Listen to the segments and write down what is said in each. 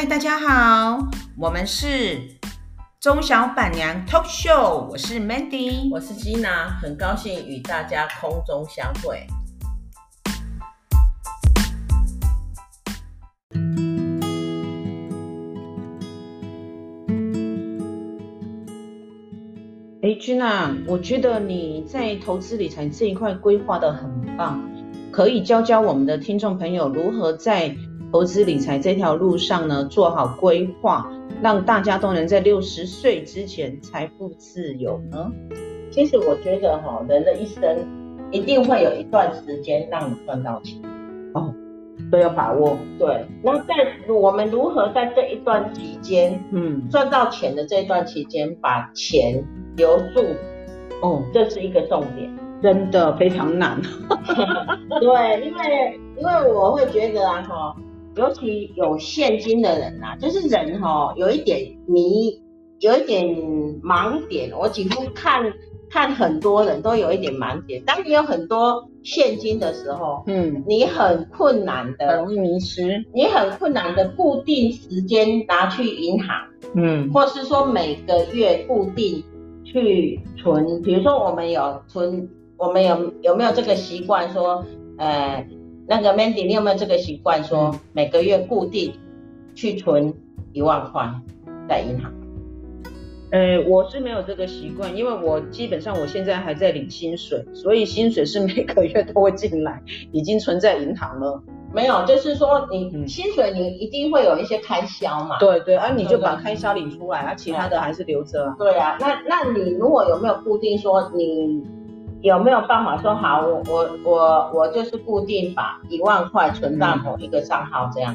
嗨，大家好，我们是中小板娘 Talk Show，我是 Mandy，我是 Gina，很高兴与大家空中相会。哎，Gina，我觉得你在投资理财这一块规划的很棒，可以教教我们的听众朋友如何在投资理财这条路上呢，做好规划，让大家都能在六十岁之前财富自由呢？其实我觉得哈，人的一生一定会有一段时间让你赚到钱哦，都要把握。对，那在我们如何在这一段期间，嗯，赚到钱的这一段期间，把钱留住，哦，这是一个重点，真的非常难。对，因为因为我会觉得啊，哈。尤其有现金的人呐、啊，就是人哈，有一点迷，有一点盲点。我几乎看看很多人都有一点盲点。当你有很多现金的时候，嗯，你很困难的，很容易迷失。你很困难的固定时间拿去银行，嗯，或是说每个月固定去存。比如说我们有存，我们有有没有这个习惯说，呃。那个 Mandy，你有没有这个习惯，说每个月固定去存一万块在银行？呃，我是没有这个习惯，因为我基本上我现在还在领薪水，所以薪水是每个月都会进来，已经存在银行了。没有，就是说你薪水你一定会有一些开销嘛。对对，啊，你就把开销领出来，啊，其他的还是留着啊。对啊，那那你如果有没有固定说你？有没有办法说好？我我我我就是固定把一万块存到某一个账号，这样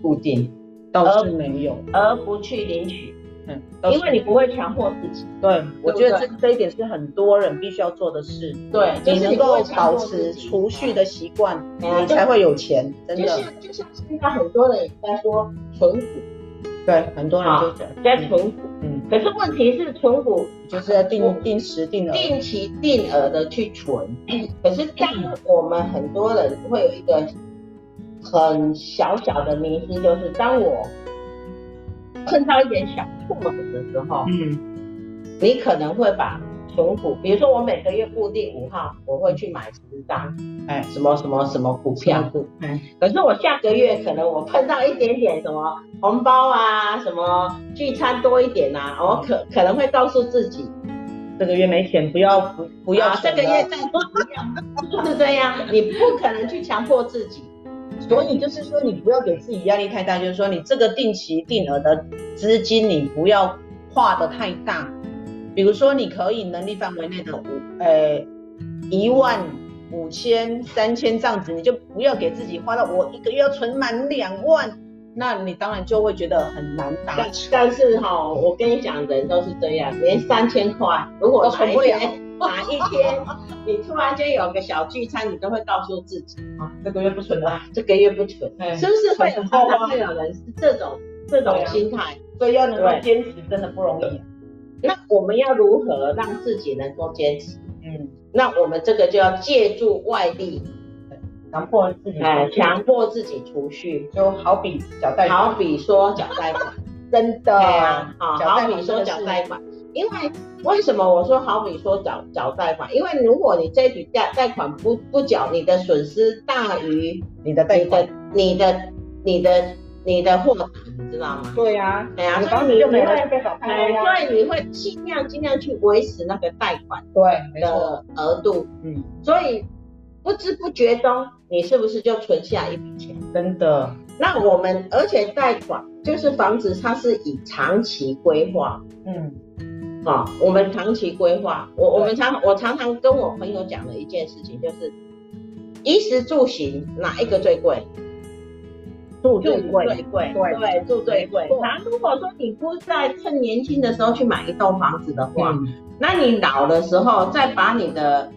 固定，倒是没有，而不去领取，嗯，因为你不会强迫自己。对，对我觉得这这一点是很多人必须要做的事。对，你能够保持储蓄的习惯，你才会有钱。真的，就像就像现在很多人也在说存股。对，很多人就讲在存股，嗯，可是问题是存股就是要定定时定额、定期定额的去存，可是当我们很多人会有一个很小小的迷失，就是当我碰到一点小挫折的时候，嗯，你可能会把。存股，比如说我每个月固定五号，我会去买十张，哎，什么什么什么股票，哎，可是我下个月可能我碰到一点点什么红包啊，什么聚餐多一点啊，我可可能会告诉自己，这个月没钱，不要不不要，这个月再不要，就是这样，你不可能去强迫自己，所以就是说你不要给自己压力太大，就是说你这个定期定额的资金你不要画的太大。比如说，你可以能力范围内的五，呃，一万、五千、三千这样子，你就不要给自己花到我一个月要存满两万，那你当然就会觉得很难达成。但是哈、哦，我跟你讲，人都是这样，连三千块，如果存不了，哪一天你突然间有个小聚餐，你都会告诉自己，啊，这个月不存了，这个月不存，是不是会很常常会有人是这种这种心态？所以要能够坚持，真的不容易。那我们要如何让自己能够坚持？嗯，那我们这个就要借助外力，强迫自己，哎，强迫自己储蓄，就好比缴贷款，好比说缴贷款，真的，啊，好比说缴贷款，因为为什么我说好比说缴缴贷款？因为如果你这笔贷贷款不不缴，你的损失大于你的贷款，你的你的。你的你的货款你知道吗？对呀、啊，对呀、啊，所以你就没会被少贷，所以你会尽量尽量去维持那个贷款对的额度，嗯，所以不知不觉中你是不是就存下一笔钱？真的。那我们而且贷款就是房子，它是以长期规划，嗯，啊、哦，我们长期规划，我我们常我常常跟我朋友讲的一件事情就是，衣食住行哪一个最贵？住最贵，最贵，对对，住最贵。那如果说你不在趁年轻的时候去买一栋房子的话，嗯、那你老的时候再把你的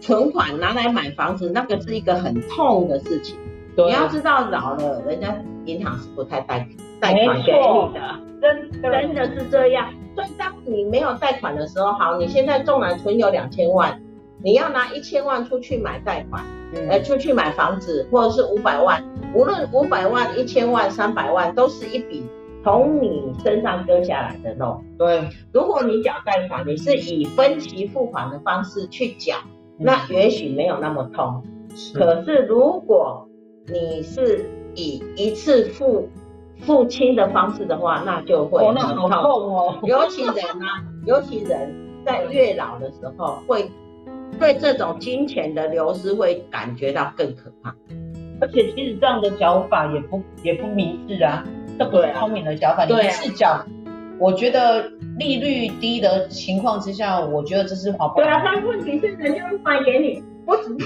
存款拿来买房子，那个是一个很痛的事情。对你要知道，老了人家银行是不太贷贷款给你的，真真的是这样。所以当你没有贷款的时候，好，你现在纵然存有两千万，你要拿一千万出去买贷款，嗯、呃，出去买房子，或者是五百万，无论五百万、一千万、三百万，都是一笔从你身上割下来的肉。对，如果你缴贷款，你是以分期付款的方式去缴，嗯、那也许没有那么痛。是可是如果你是以一次付付清的方式的话，那就会很痛，哦哦、尤其人啊，尤其人在越老的时候会。对这种金钱的流失会感觉到更可怕，而且其实这样的缴法也不也不明智啊，这不是聪明的缴法。对啊，你是缴，我觉得利率低的情况之下，我觉得这是划不来。对啊，但问题是人家卖给你，不只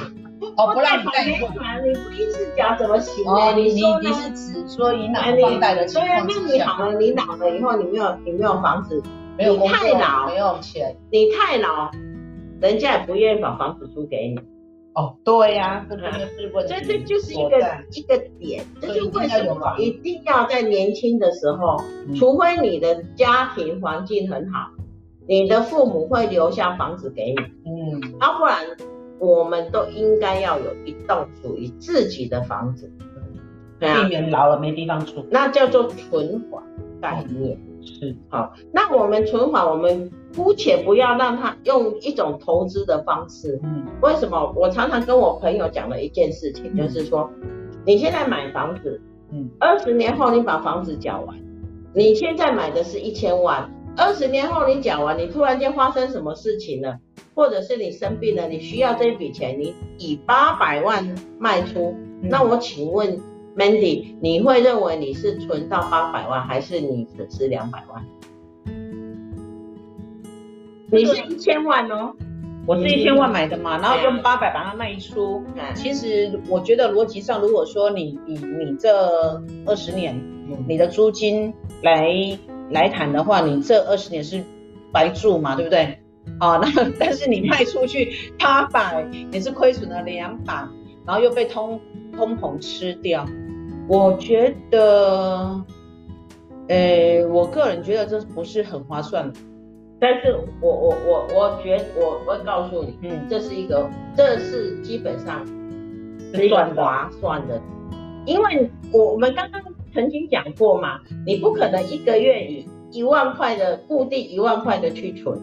哦不让你贷款，你不一次缴怎么行呢？哦、你你你是指说以哪个房贷的情况之下？对啊，那你好了，你老了以后你没有你没有房子，没有你太老没有钱，你太老。人家也不愿意把房子租给你。哦，对呀、啊，这真的是问题。所以这就是一个一个点，这就为什么？一定要在年轻的时候，嗯、除非你的家庭环境很好，你的父母会留下房子给你，嗯，要、啊、不然我们都应该要有一栋属于自己的房子，对啊，避免老了没地方住，那叫做存款概念。嗯是。好，那我们存款，我们姑且不要让他用一种投资的方式。嗯，为什么？我常常跟我朋友讲的一件事情，嗯、就是说，你现在买房子，嗯，二十年后你把房子缴完，你现在买的是一千万，二十年后你缴完，你突然间发生什么事情了，或者是你生病了，你需要这笔钱，你以八百万卖出，嗯、那我请问。Mandy，你会认为你是存到八百万，还是你损失两百万？你是一千万哦，我是一千万买的嘛，然后用八百把它卖出。嗯、其实我觉得逻辑上，如果说你以你这二十年你的租金来来谈的话，你这二十年是白住嘛，对不对？啊，那但是你卖出去八百，你是亏损了两百，然后又被通通膨吃掉。我觉得，呃，我个人觉得这不是很划算，但是我我我我觉得我我会告诉你，嗯，这是一个，这是基本上是一个划算的，因为我我们刚刚曾经讲过嘛，你不可能一个月以一万块的固定一万块的去存。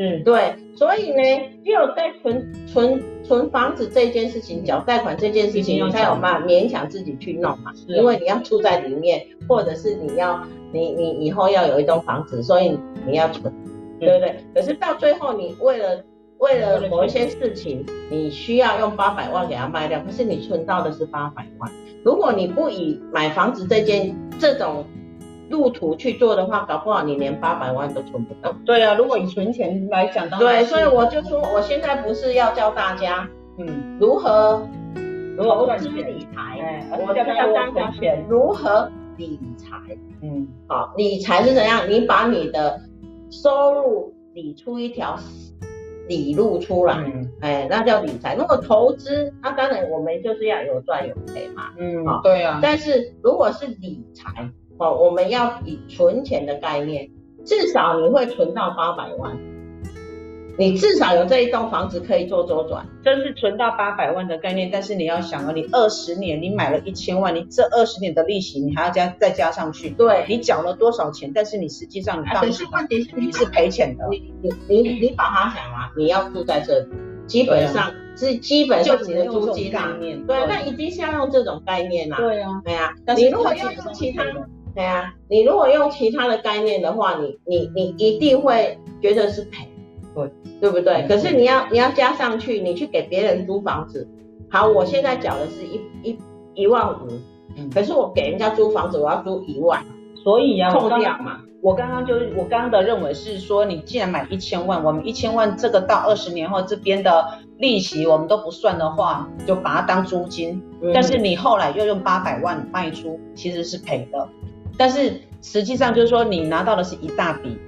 嗯，对，所以呢，只有在存存存房子这件事情，缴贷款这件事情，你才有办法勉强自己去弄嘛。是。因为你要住在里面，或者是你要你你以后要有一栋房子，所以你要存，嗯、对不对？可是到最后，你为了为了某一些事情，你需要用八百万给它卖掉，可是你存到的是八百万。如果你不以买房子这件这种。路途去做的话，搞不好你连八百万都存不到。对啊，如果以存钱来讲，对，所以我就说，我现在不是要教大家，嗯，如何投资理财，我教大家如何理财，嗯，好，理财是怎样？你把你的收入理出一条理路出来，哎，那叫理财。如果投资，那当然我们就是要有赚有赔嘛，嗯，好，对啊。但是如果是理财，哦，我们要以存钱的概念，至少你会存到八百万，你至少有这一栋房子可以做周转，这是存到八百万的概念。但是你要想啊，你二十年你买了一千万，你这二十年的利息你还要加再加上去，对，你缴了多少钱？但是你实际上你当时问题是你是赔钱的，你你你你把它想啊，你要住在这里，基本上是基本上你的租金概念，对，那一定是要用这种概念啊，对啊，对啊，你如果要用其他。对啊，你如果用其他的概念的话，你你你一定会觉得是赔，对对不对？可是你要你要加上去，你去给别人租房子，好，我现在缴的是一一一万五，可是我给人家租房子，我要租一万，所以啊，扣掉嘛。我刚刚就是我刚刚的认为是说，你既然买一千万，我们一千万这个到二十年后这边的利息我们都不算的话，就把它当租金。但是你后来又用八百万卖出，其实是赔的。但是实际上就是说，你拿到的是一大笔，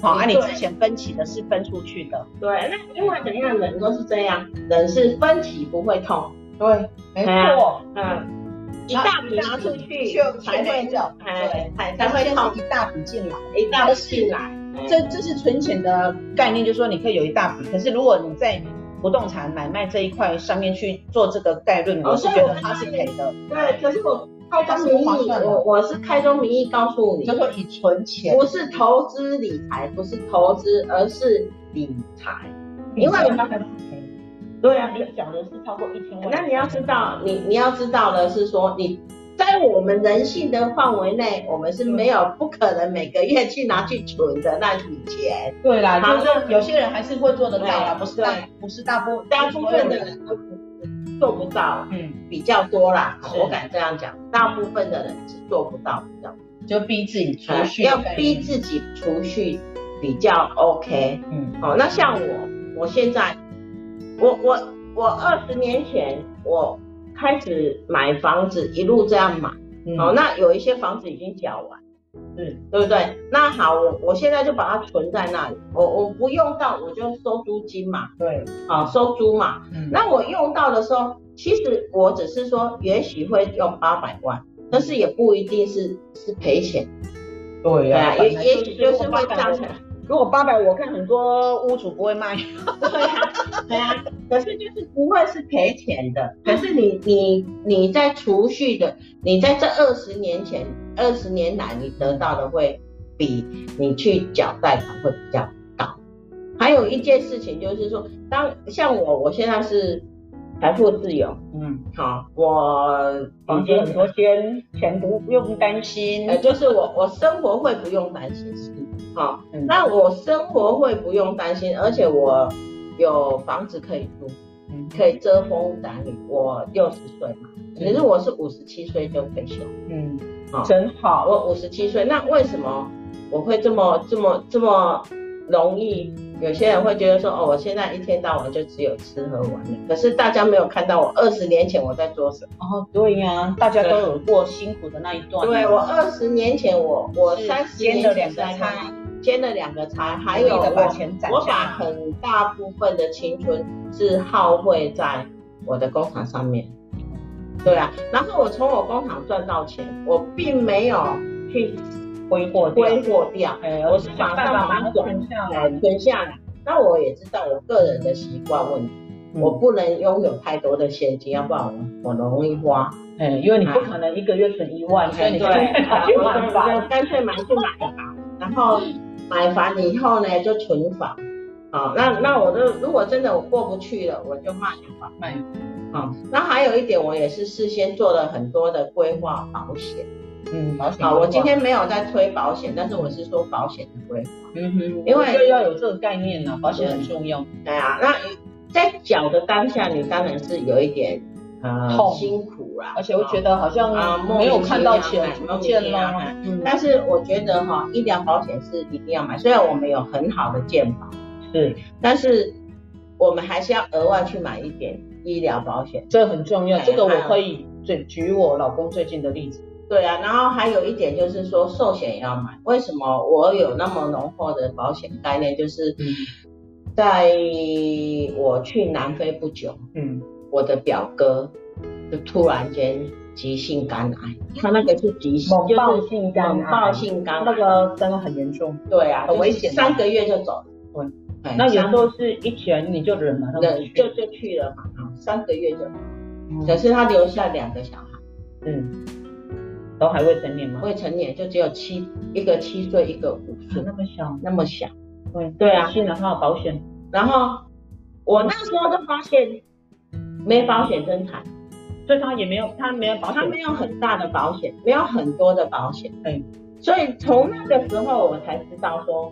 好，啊，你之前分期的是分出去的。对，那因为怎样，人都是这样，人是分期不会痛。对，没错，嗯，一大笔拿出去才会痛，哎，才会痛，一大笔进来，一大笔进来，这这是存钱的概念，就是说你可以有一大笔，可是如果你在不动产买卖这一块上面去做这个概论，我是觉得它是赔的。对，可是我开宗明义，我我是开宗明义告诉你，就说以存钱，不是投资理财，不是投资，而是理财。因为。对啊，你讲的是超过一千万。那你要知道，你你要知道的是说你。在我们人性的范围内，我们是没有不可能每个月去拿去存的那笔钱。对啦，就是有些人还是会做得到啦，不是大不是大部大部分的人都做不到，嗯，比较多啦，我敢这样讲，大部分的人是做不到的，就逼自己储蓄，要逼自己储蓄比较 OK，嗯，好，那像我，我现在，我我我二十年前我。开始买房子，一路这样买，嗯、哦，那有一些房子已经缴完，嗯，对不对？那好，我我现在就把它存在那里，我我不用到我就收租金嘛，对，啊、哦，收租嘛，嗯，那我用到的时候，其实我只是说也许会用八百万，但是也不一定是是赔钱，对呀、啊，也也许就是会涨起来。如果八百，我看很多屋主不会卖。对啊，对啊，可是就是不会是赔钱的。可是你你你在储蓄的，你在这二十年前、二十年来，你得到的会比你去缴贷款会比较高。还有一件事情就是说，当像我，我现在是财富自由，嗯，好，我房间很多钱，钱不用担心，呃，就是我我生活会不用担心是。好，那我生活会不用担心，而且我有房子可以住，可以遮风挡雨。我六十岁嘛，可是我是五十七岁就退休。嗯，好，真好。我五十七岁，那为什么我会这么这么这么容易？有些人会觉得说，哦，我现在一天到晚就只有吃喝玩乐。可是大家没有看到我二十年前我在做什么。哦，对呀，大家都有过辛苦的那一段。对，我二十年前，我我三十年前两个差。兼了两个差，还有我，我把很大部分的青春是耗费在我的工厂上面，对啊，然后我从我工厂赚到钱，我并没有去挥霍挥霍掉，我是马上把它存下来，存下来。那我也知道我个人的习惯问题，我不能拥有太多的现金，要不然我我容易花，嗯，因为你不可能一个月存一万，所以你就 干脆买就买吧，然后。买房以后呢，就存房，好，那那我就如果真的我过不去了，我就卖房卖。好，那还有一点，我也是事先做了很多的规划保险。嗯，保险。好，我今天没有在推保险，但是我是说保险的规划。嗯哼，因为要有这个概念呢，保险很重要。对啊，那在缴的当下，你当然是有一点呃辛苦啦，而且我觉得好像没有看到钱不见了。但是我觉得哈，医疗保险是一定要买。虽然我们有很好的健保，是，但是我们还是要额外去买一点医疗保险，这很重要。这个我可以举举我老公最近的例子。对啊，然后还有一点就是说寿险也要买。为什么我有那么浓厚的保险概念？就是在我去南非不久，嗯，我的表哥就突然间。急性肝癌，他那个是急性，猛暴性肝癌，猛暴性肝癌，那个真的很严重。对啊，很危险，三个月就走了。对，那有时候是一拳你就忍了，忍就就去了嘛，三个月就。可是他留下两个小孩，嗯，都还未成年吗？未成年，就只有七，一个七岁，一个五岁，那么小，那么小。对对啊，幸好他有保险。然后我那时候就发现，没保险生产。所以他也没有，他没有保险，他没有很大的保险，没有很多的保险。对，所以从那个时候我才知道说，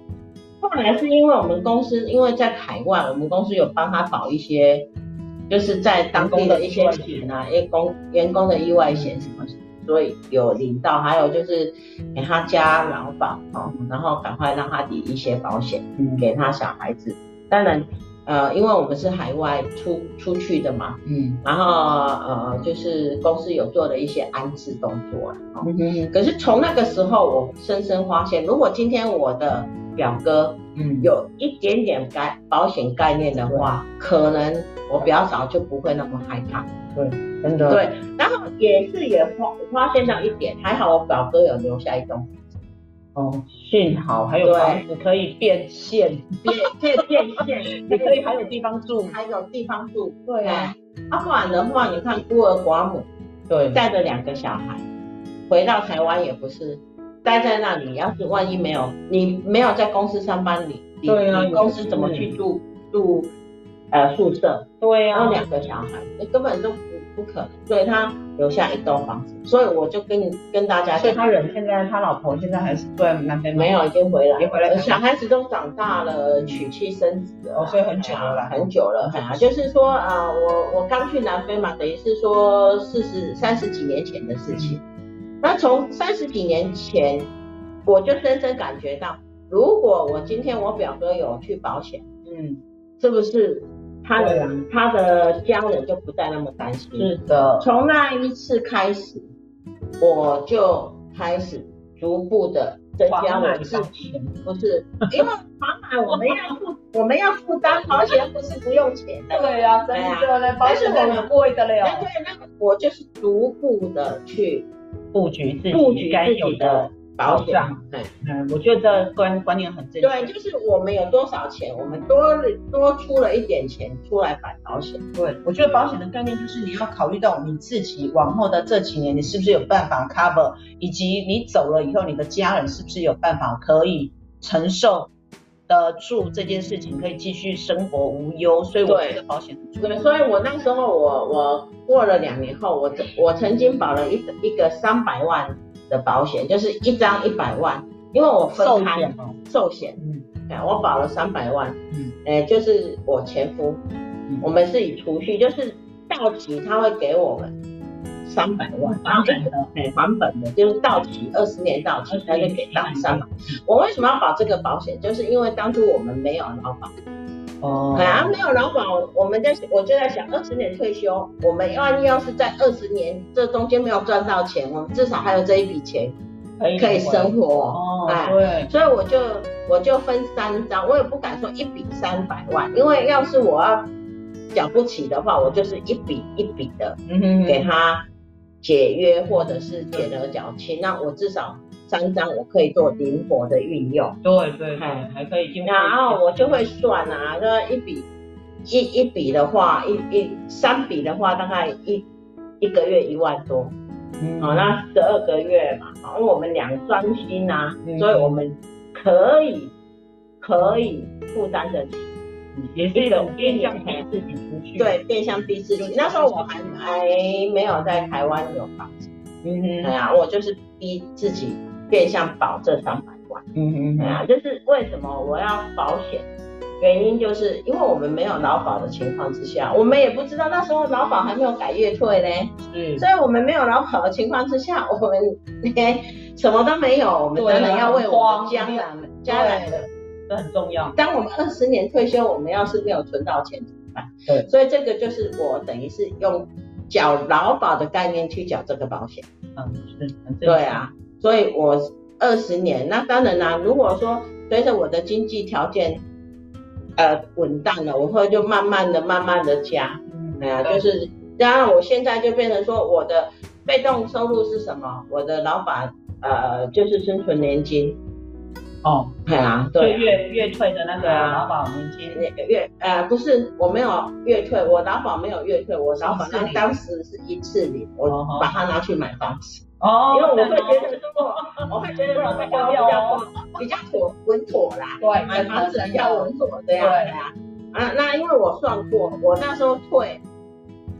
后来是因为我们公司因为在海外，我们公司有帮他保一些，就是在当地的一些险啊，员工员工的意外险什么，所以有领到，还有就是给他加劳保哦，然后赶快让他抵一些保险，嗯，给他小孩子，当然。呃，因为我们是海外出出去的嘛，嗯，然后呃，就是公司有做了一些安置动作了，嗯哼，可是从那个时候，我深深发现，如果今天我的表哥，嗯，有一点点概保险概念的话，可能我表嫂就不会那么害怕，对，真的，对，然后也是也发发现到一点，还好我表哥有留下一栋。哦，幸好还有房子可以变现，变变变现，也可以还有地方住，还有地方住。对啊，啊不然的话，你看孤儿寡母，对，带着两个小孩回到台湾也不是待在那里，要是万一没有你没有在公司上班，你对啊，你公司怎么去住住呃宿舍？对啊，然后两个小孩，你根本都。不可能，所以他留下一栋房子，所以我就跟跟大家讲，所以他人现在他老婆现在还是在南非，没有，已经回来，回来，小孩子都长大了，娶妻生子了，哦，所以很久了，很久了，啊，就是说啊，我我刚去南非嘛，等于是说四十三十几年前的事情，那从三十几年前，我就深深感觉到，如果我今天我表哥有去保险，嗯，是不是？他的、人、他的家人就不再那么担心。是的，从那一次开始，我就开始逐步的增加我自己，不是 因为房买我们要负我们要负担保险，不是不用钱的。对呀、啊，真的，保险很贵的了。对，那个我就是逐步的去布局自己布局该有的。保险，对，嗯，我觉得这观观念很正确。对，就是我们有多少钱，我们多多出了一点钱出来买保险。对，我觉得保险的概念就是你要考虑到你自己往后的这几年，你是不是有办法 cover，以及你走了以后，你的家人是不是有办法可以承受得住这件事情，可以继续生活无忧。所以我觉得保险。对，所以我那时候我我过了两年后，我我曾经保了一个一个三百万。的保险就是一张一百万，因为我分开寿险，嗯，哎，我保了三百万，嗯，哎，就是我前夫，嗯，我们是以储蓄，就是到期他会给我们三百万，还本的，哎，还本的，就是到期二十年到期他就给到三百。我为什么要保这个保险？就是因为当初我们没有劳保。哦，哎呀，没有劳保，我们在我就在想，二十年退休，我们万一要是在二十年这中间没有赚到钱，我们至少还有这一笔钱可以生活。哦，哎，对，所以我就我就分三张，我也不敢说一笔三百万，因为要是我要缴不起的话，我就是一笔一笔的给他解约或者是减额缴清，那我至少。三张我可以做灵活的运用，对对，还还可以进。然后我就会算啊，那一笔一一笔的话，一一三笔的话，大概一一个月一万多，嗯，好，那十二个月嘛，因为我们两专心啊，所以我们可以可以负担得起，也是一种变相逼自己出去，对，变相逼自己。那时候我还还没有在台湾有房子，嗯哼，对啊，我就是逼自己。变相保这三百万，嗯嗯，对啊，就是为什么我要保险？原因就是因为我们没有劳保的情况之下，我们也不知道那时候劳保还没有改月退呢，嗯，所以我们没有劳保的情况之下，我们连什么都没有，我们当然要为我们将来将来的，这很重要。当我们二十年退休，我们要是没有存到钱怎么办？对，所以这个就是我等于是用缴劳保的概念去缴这个保险，嗯，是，对啊。所以，我二十年，那当然啦。如果说随着我的经济条件，呃，稳当了，我会就慢慢的、慢慢的加。嗯，哎呀，就是，当然我现在就变成说，我的被动收入是什么？我的老板，呃，就是生存年金。哦，对啊，对，月月退的那个劳保年金，月，呃，不是，我没有月退，我劳保没有月退，我劳保那当时是一次领，我把它拿去买房子。哦，因为我会觉得说，我会觉得说比较比较比较妥稳妥啦，对，买房子比较稳妥这样对。啊。啊，那因为我算过，我那时候退，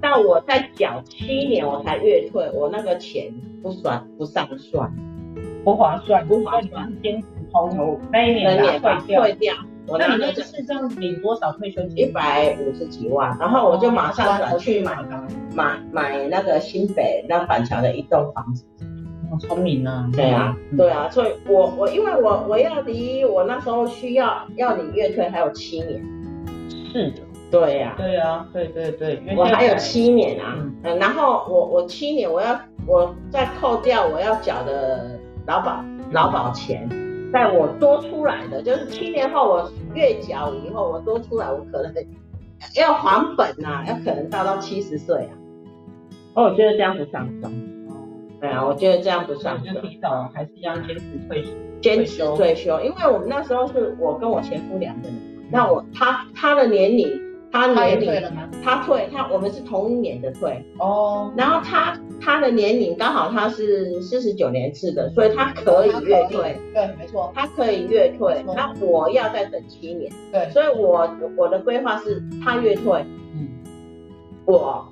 到我在缴七年我才月退，我那个钱不算不上算，不划算，不划算。从那一年的退掉，退掉。我那年是这样领多少退休金？一百五十几万，然后我就马上转去买买买那个新北那板桥的一栋房子。好聪明啊！对啊，对啊，所以我我因为我我要离我那时候需要要领月退还有七年。是的。对呀。对啊，对对对，我还有七年啊，嗯，然后我我七年我要我再扣掉我要缴的劳保劳保钱。在我多出来的，就是七年后我月缴以后，我多出来，我可能要还本啊，要可能到到七十岁啊。哦，我觉得这样不上算。对啊，我觉得这样不算。就提早还是要坚持退休。坚持退休，因为我们那时候是我跟我前夫两个人，那我他他的年龄，他年龄他退他我们是同一年的退。哦，然后他他的年龄刚好他是四十九年次的，所以他可以月退，对，没错，他可以月退，那我要再等七年，对，所以我我的规划是他月退，嗯，我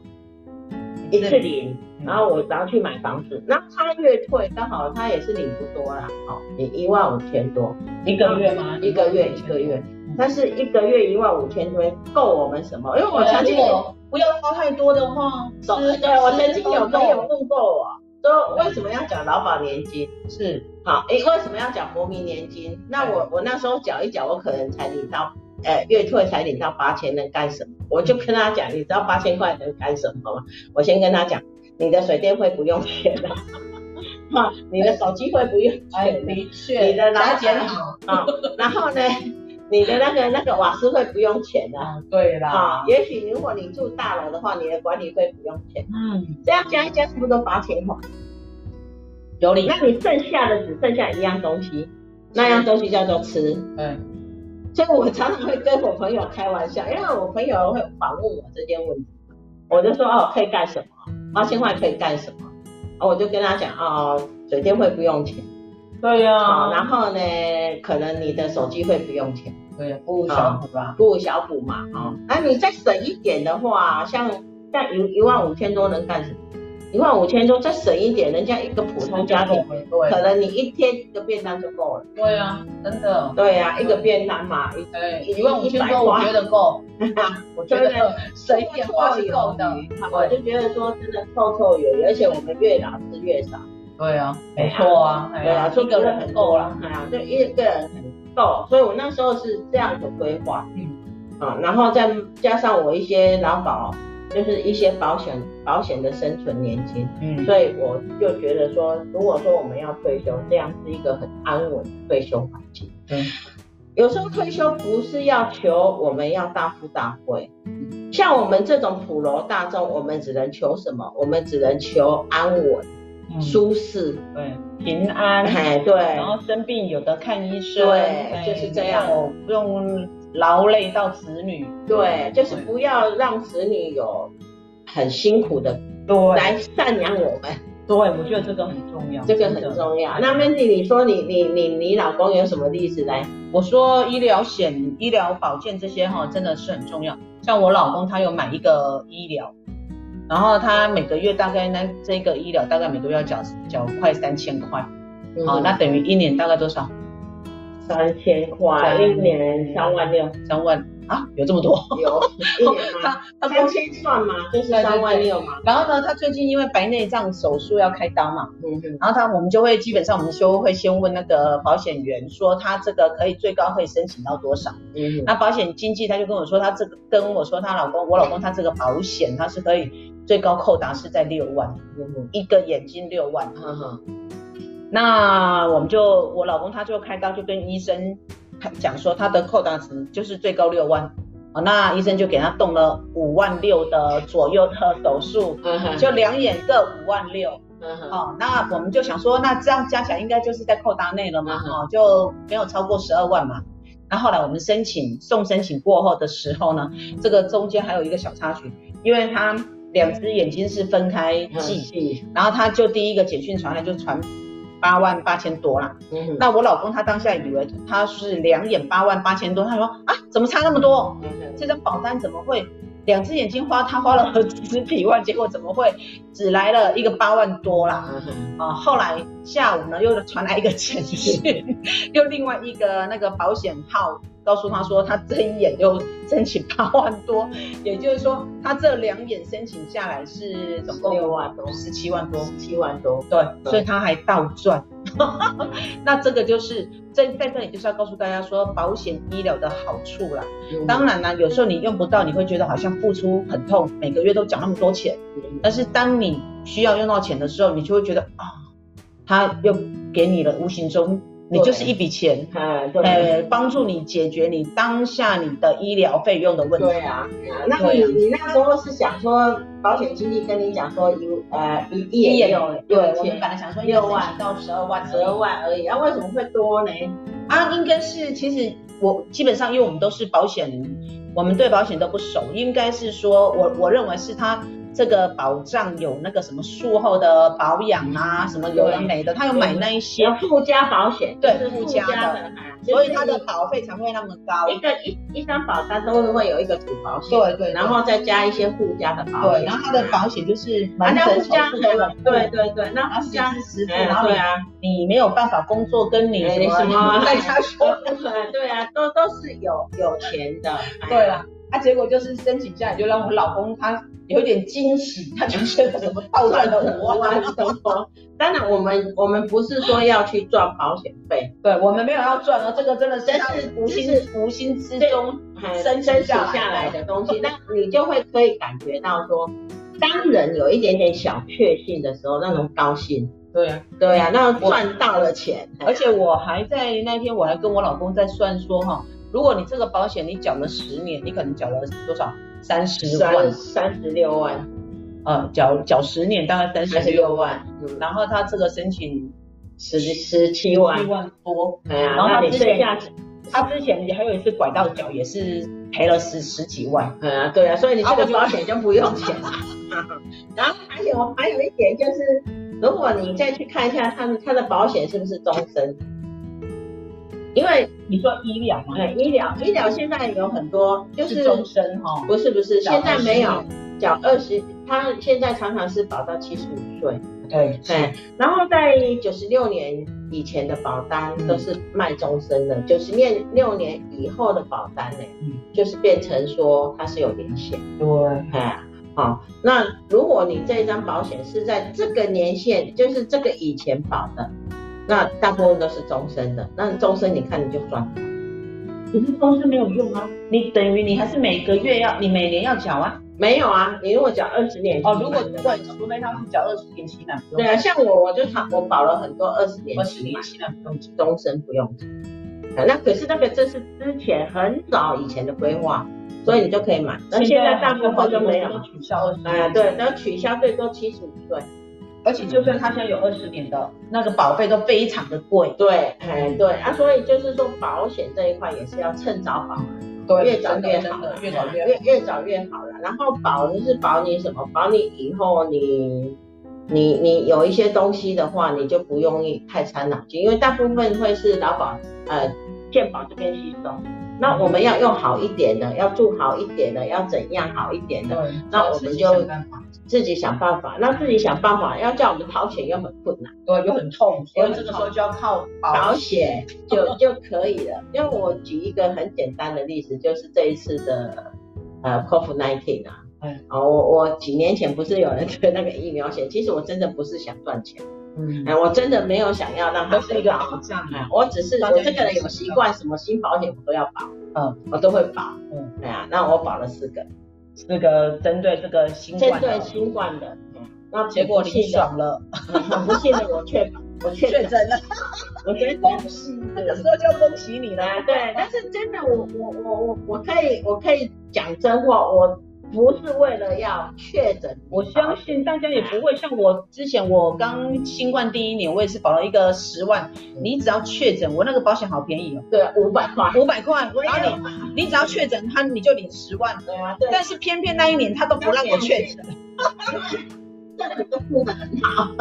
一次领。然后我然后去买房子，那他月退刚好他也是领不多啦，哦，领一万五千多。一个月吗？一个月一个月，但是一个月一万五千多够我们什么？因为我曾经有不要花太多的话，对，我曾经有朋友问过我，说为什么要缴劳保年金？是，好，诶，为什么要缴国民年金？那我我那时候缴一缴，我可能才领到，呃，月退才领到八千，能干什么？我就跟他讲，你知道八千块能干什么吗？我先跟他讲。你的水电费不用钱的，哈，你的手机费不用钱，的确，你的劳检好啊，然后呢，你的那个那个瓦斯费不用钱的，对啦，啊，也许如果你住大楼的话，你的管理费不用钱，嗯，这样加一加，差不多八千块，有理。那你剩下的只剩下一样东西，那样东西叫做吃，嗯，所以我常常会跟我朋友开玩笑，因为我朋友会反问我这件问题，我就说哦，可以干什么？八千块可以干什么？我就跟他讲哦，水电费不用钱。对呀、啊。然后呢，可能你的手机会不用钱。对呀，补小补吧。补小补嘛，啊，那你再省一点的话，像像一一万五千多能干什么？一万五千多，再省一点，人家一个普通家庭，可能你一天一个便当就够了。对呀，真的。对呀，一个便当嘛，一一万五千多，我觉得够。我觉得省一点花是够的。我就觉得说，真的绰绰有余，而且我们越老吃越少。对啊，没错啊。对啊，一个人很够了。哎呀，就一个人很够，所以我那时候是这样的规划。嗯。啊，然后再加上我一些劳保。就是一些保险保险的生存年金，嗯，所以我就觉得说，如果说我们要退休，这样是一个很安稳的退休环境。嗯，有时候退休不是要求我们要大富大贵，像我们这种普罗大众，我们只能求什么？我们只能求安稳、嗯、舒适，对，平安，哎，对，然后生病有的看医生，对，哎、就是这样，不用。劳累到子女，对，就是不要让子女有很辛苦的对来赡养我们。对，我觉得这个很重要，这个很重要。那 Mandy，你说你你你你老公有什么例子来？我说医疗险、医疗保健这些哈，真的是很重要。像我老公他有买一个医疗，然后他每个月大概那这个医疗大概每个月要缴缴快三千块，好、嗯，那等于一年大概多少？三千块一年三万六，三万。啊，有这么多？有，一年他他三千算嘛，就是三万六嘛。然后呢，他最近因为白内障手术要开刀嘛，嗯嗯，然后他我们就会基本上我们就会先问那个保险员说他这个可以最高可以申请到多少？嗯，那保险经纪他就跟我说他这个跟我说他老公我老公他这个保险他是可以最高扣达是在六万，嗯，一个眼睛六万，嗯哼。那我们就我老公他就开刀就跟医生讲说他的扣打值就是最高六万，哦，那医生就给他动了五万六的左右的手术，就两眼各五万六，哦，那我们就想说那这样加起来应该就是在扣打内了嘛，哦，就没有超过十二万嘛。那后来我们申请送申请过后的时候呢，这个中间还有一个小插曲，因为他两只眼睛是分开计，然后他就第一个简讯传来就传。八万八千多啦，嗯，那我老公他当下以为他是两眼八万八千多，他说啊，怎么差那么多？嗯，这张保单怎么会两只眼睛花他花了 十几万，结果怎么会只来了一个八万多啦？啊，后来下午呢又传来一个简讯，又另外一个那个保险号。告诉他说，他这一眼又申请八万多，也就是说，他这两眼申请下来是总共六万多，十七万多，十七万多，对，对所以他还倒赚。那这个就是在在这里就是要告诉大家说，保险医疗的好处啦。嗯、当然呢，有时候你用不到，你会觉得好像付出很痛，每个月都缴那么多钱。嗯、但是当你需要用到钱的时候，你就会觉得啊，他又给你了无形中。你就是一笔钱，哎，对，呃，帮助你解决你当下你的医疗费用的问题。对啊，那你你那时候是想说，保险经纪跟你讲说有呃一亿也有，对，我们本来想说六万到十二万，十二万而已，那，为什么会多呢？啊，应该是其实我基本上因为我们都是保险，我们对保险都不熟，应该是说我我认为是他。这个保障有那个什么术后的保养啊，什么有的没的，他有买那一些。附加保险，对，附加的，所以他的保费才会那么高。一个一一张保单都会有一个主保险，对对，然后再加一些附加的保险，对，然后他的保险就是蛮附加的，对对对，那附加是实付，然后对啊，你没有办法工作，跟你什么在家休，对啊，都都是有有钱的，对啊，他结果就是申请下来就让我老公他。有点惊喜，他就觉得什么倒赚了五万什么？当然，我们我们不是说要去赚保险费，对，我们没有要赚，哦这个真的是无心无心之中生生下来的东西。那你就会可以感觉到说，当人有一点点小确幸的时候，那种高兴。对呀，对呀，那赚到了钱，而且我还在那天我还跟我老公在算说哈，如果你这个保险你缴了十年，你可能缴了多少？三十万，三十六万，呃，缴缴十年大概三十六。万，嗯，然后他这个申请十十七万，七万多，然后他之前他之前也还有一次拐到脚也是赔了十十几万，嗯啊，对啊，所以你这个保险就不用钱。了。然后还有还有一点就是，如果你再去看一下他他的保险是不是终身？因为你说医疗嘛，对，医疗医疗现在有很多就是终身哈，不是不是，现在没有缴二十，他现在常常是保到七十五岁，对对，然后在九十六年以前的保单都是卖终身的，九十六年以后的保单呢，嗯，就是变成说它是有年限，对，哎，好，那如果你这一张保险是在这个年限，就是这个以前保的。那大部分都是终身的，那终身你看你就赚了，可是终身没有用啊，你等于你还是每个月要，你每年要缴啊？没有啊，你如果缴二十年哦，如果对，除非他是缴二十年期的，对啊，像我我就我保了很多二十年期的，终身不用缴。那可是那个这是之前很早以前的规划，所以你就可以买。那现在大部分都没有，都取消了。哎，对，然后取消最多七十五岁。而且就算他现在有二十年的那个保费都非常的贵，对，哎对啊，所以就是说保险这一块也是要趁早保，对，越早越好，越早越越越早越好了。然后保就是保你什么？保你以后你你你有一些东西的话，你就不用太伤脑筋，因为大部分会是劳保呃健保这边吸收。那我们要用好一点的，要住好一点的，要怎样好一点的？那我们就自己想办法。那自己想办法，要叫我们掏钱又很困难，对，又很痛，所以这个时候就要靠保险就就可以了。因为我举一个很简单的例子，就是这一次的呃 COVID nineteen 啊，嗯，我我几年前不是有人推那个疫苗险，其实我真的不是想赚钱。嗯，哎，我真的没有想要让它是一个保障，哎，我只是我这个人有习惯，什么新保险我都要保，嗯，我都会保，嗯，哎呀，那我保了四个，四个针对这个新冠，针对新冠的，那结果你爽了，很不幸的我确我确诊了，我觉得恭喜，这个时候就要恭喜你了，对，但是真的我我我我我可以我可以讲真话，我。不是为了要确诊，我相信大家也不会像我之前，我刚新冠第一年，我也是保了一个十万。你只要确诊，我那个保险好便宜哦。对，五百块，五百块。然后你，你只要确诊，他你就领十万。对啊。但是偏偏那一年他都不让我确诊。这个都付得很好。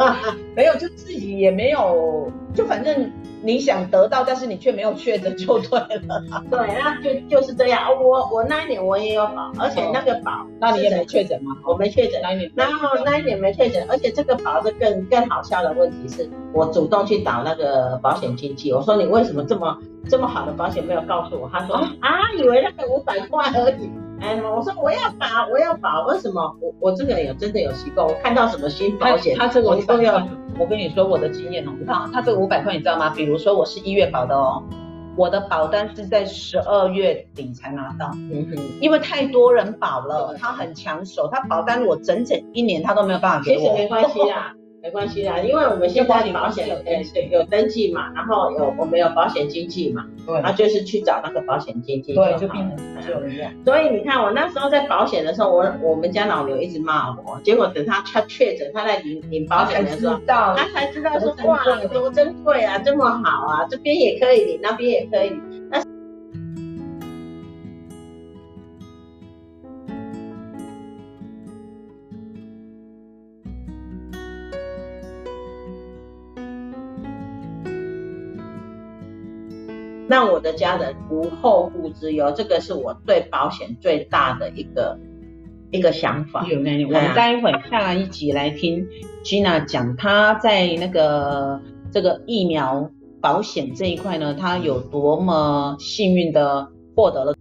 没有，就自己也没有，就反正。你想得到，但是你却没有确诊，就对了。对，那就就是这样。我我那一年我也有保，而且那个保，那你也没确诊吗？我没确诊那一年。然后那一年没确诊，而且这个保是更更好笑的问题是，我主动去找那个保险经纪，我说你为什么这么这么好的保险没有告诉我？他说啊，以为那个五百块而已。哎，我说我要保，我要保，为什么？我我这个人有真的有习惯，我看到什么新保险，他这个我都要。我跟你说我的经验哦，他他这个五百块你知道吗？比如说我是一月保的哦，我的保单是在十二月底才拿到，嗯哼，因为太多人保了，他很抢手，他保单我整整一年他都没有办法给我。其实没关系啦。没关系啦，因为我们现在保险有登记，有登记嘛，然后有我们有保险经纪嘛，对，然后就是去找那个保险经纪，对，就变成就一样。所以你看，我那时候在保险的时候，我我们家老牛一直骂我，结果等他他确诊，他在领领保险的时候，他才知道说哇，多珍贵啊，这么好啊，这边也可以领，那边也可以领。让我的家人无后顾之忧，这个是我对保险最大的一个一个想法。我们待会下一集来听 Gina 讲，她在那个这个疫苗保险这一块呢，她有多么幸运的获得了。